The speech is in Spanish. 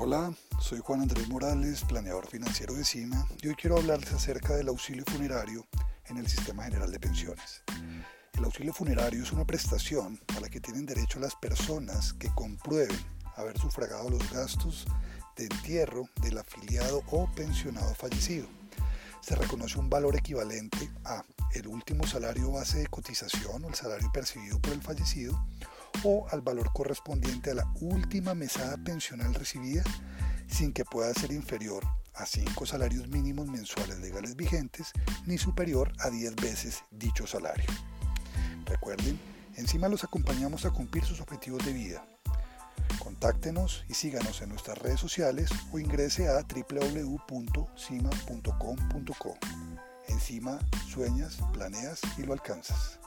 Hola, soy Juan Andrés Morales, planeador financiero de CIMA, y hoy quiero hablarles acerca del auxilio funerario en el Sistema General de Pensiones. El auxilio funerario es una prestación a la que tienen derecho las personas que comprueben haber sufragado los gastos de entierro del afiliado o pensionado fallecido. Se reconoce un valor equivalente a el último salario base de cotización o el salario percibido por el fallecido o al valor correspondiente a la última mesada pensional recibida sin que pueda ser inferior a 5 salarios mínimos mensuales legales vigentes ni superior a 10 veces dicho salario. Recuerden, encima los acompañamos a cumplir sus objetivos de vida. Contáctenos y síganos en nuestras redes sociales o ingrese a www.cima.com.co. Encima sueñas, planeas y lo alcanzas.